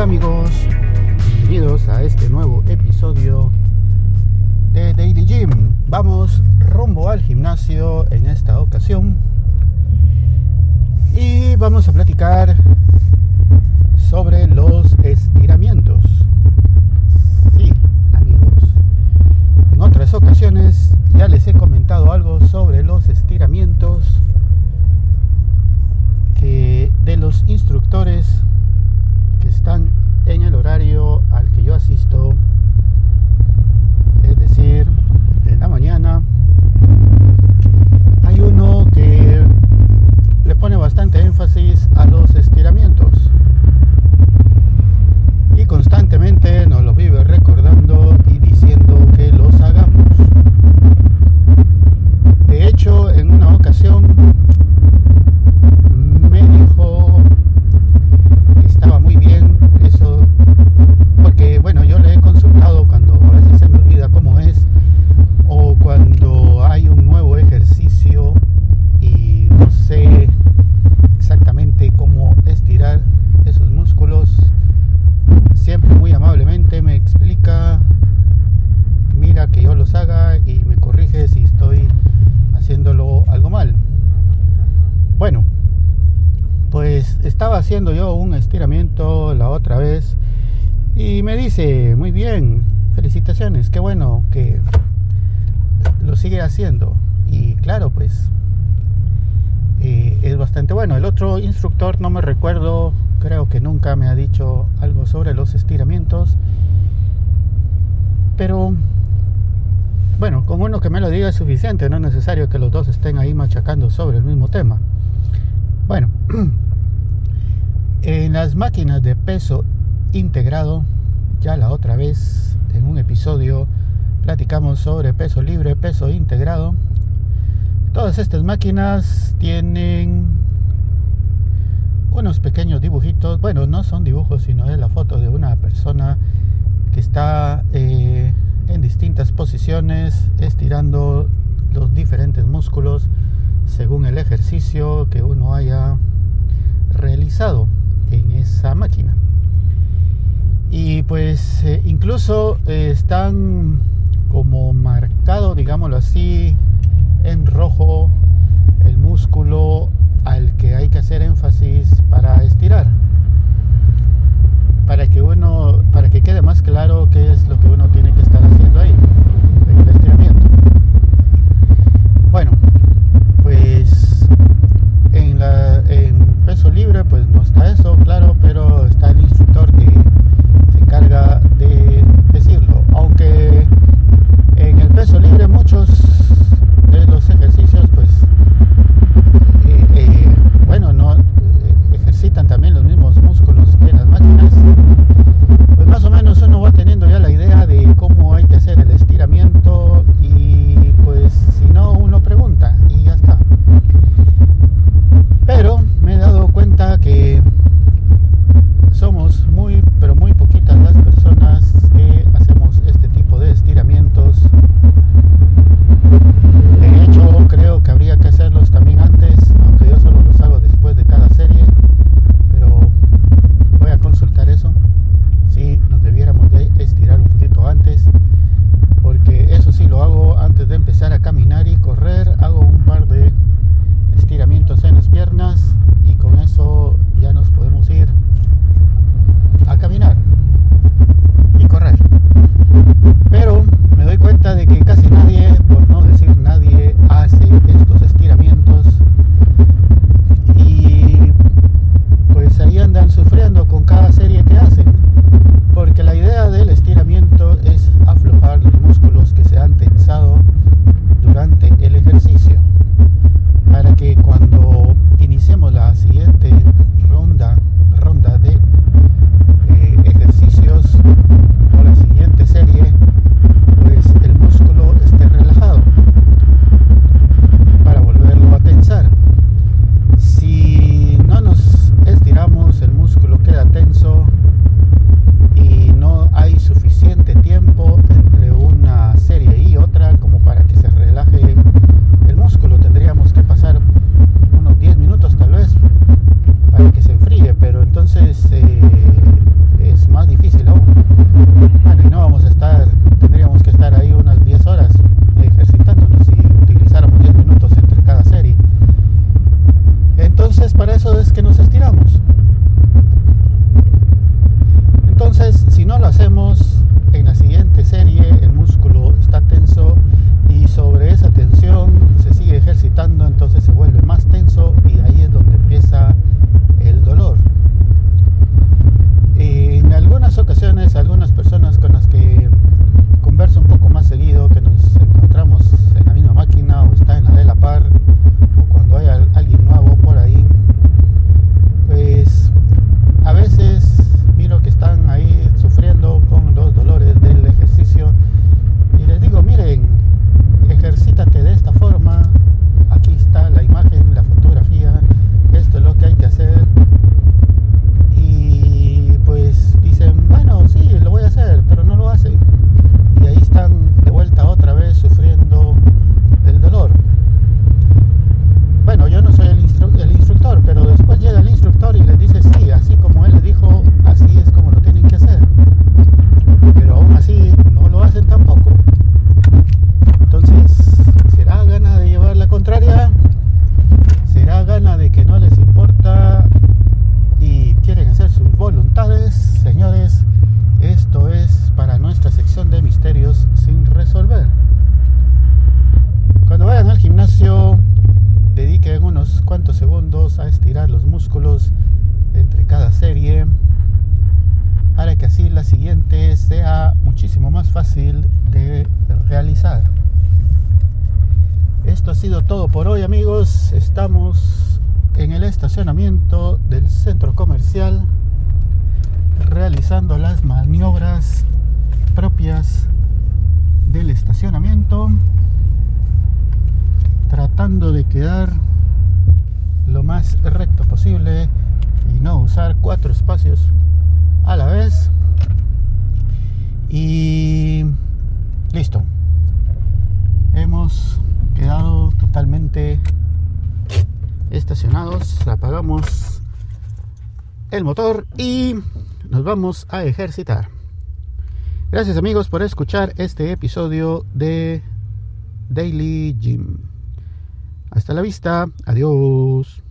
Hola amigos, bienvenidos a este nuevo episodio de Daily Gym. Vamos rumbo al gimnasio en esta ocasión y vamos a platicar sobre los ocasión haciendo yo un estiramiento la otra vez y me dice, muy bien, felicitaciones, qué bueno que lo sigue haciendo. Y claro, pues eh, es bastante bueno. El otro instructor, no me recuerdo, creo que nunca me ha dicho algo sobre los estiramientos. Pero bueno, con uno que me lo diga es suficiente, no es necesario que los dos estén ahí machacando sobre el mismo tema. Bueno, en las máquinas de peso integrado, ya la otra vez en un episodio platicamos sobre peso libre, peso integrado. Todas estas máquinas tienen unos pequeños dibujitos, bueno, no son dibujos, sino es la foto de una persona que está eh, en distintas posiciones, estirando los diferentes músculos según el ejercicio que uno haya realizado en esa máquina. Y pues eh, incluso eh, están como marcado, digámoslo así, en rojo el músculo al que hay que hacer énfasis para estirar. Para que uno, para que quede más claro qué es lo que uno tiene que estar haciendo ahí, el estiramiento. Bueno, pues en, la, en peso libre pues no está eso, hacemos en la siguiente serie, el músculo está tenso y sobre esa tensión se sigue ejercitando, entonces se vuelve más tenso y ahí es donde empieza el dolor. En algunas ocasiones, algunas personas con las que converso un poco más seguido, que nos encontramos en la misma máquina o está en la de la par, o cuando hay alguien nuevo por ahí, pues a veces miro que están ahí sufriendo con los dolores del ejercicio y les digo, miren, ejercítate de esta forma, aquí está la imagen, la fotografía, esto es lo que hay que hacer y pues dicen, bueno, sí, lo voy a hacer, pero no lo hacen. Y ahí están de vuelta otra vez sufriendo el dolor. Bueno, yo no soy el, el instructor, pero después llega el instructor y les dice, sí, así como él le dijo, así es como lo tienen que hacer. Pero aún así no lo hacen tampoco. Entonces, ¿será gana de llevar la contraria? ¿Será gana de que no les importa y quieren hacer sus voluntades, señores, esto es para nuestra sección de misterios sin resolver. Cuando vayan al gimnasio, dediquen unos cuantos segundos a estirar los músculos entre cada serie la siguiente sea muchísimo más fácil de realizar. Esto ha sido todo por hoy amigos. Estamos en el estacionamiento del centro comercial realizando las maniobras propias del estacionamiento tratando de quedar lo más recto posible y no usar cuatro espacios a la vez apagamos el motor y nos vamos a ejercitar. Gracias amigos por escuchar este episodio de Daily Gym. Hasta la vista, adiós.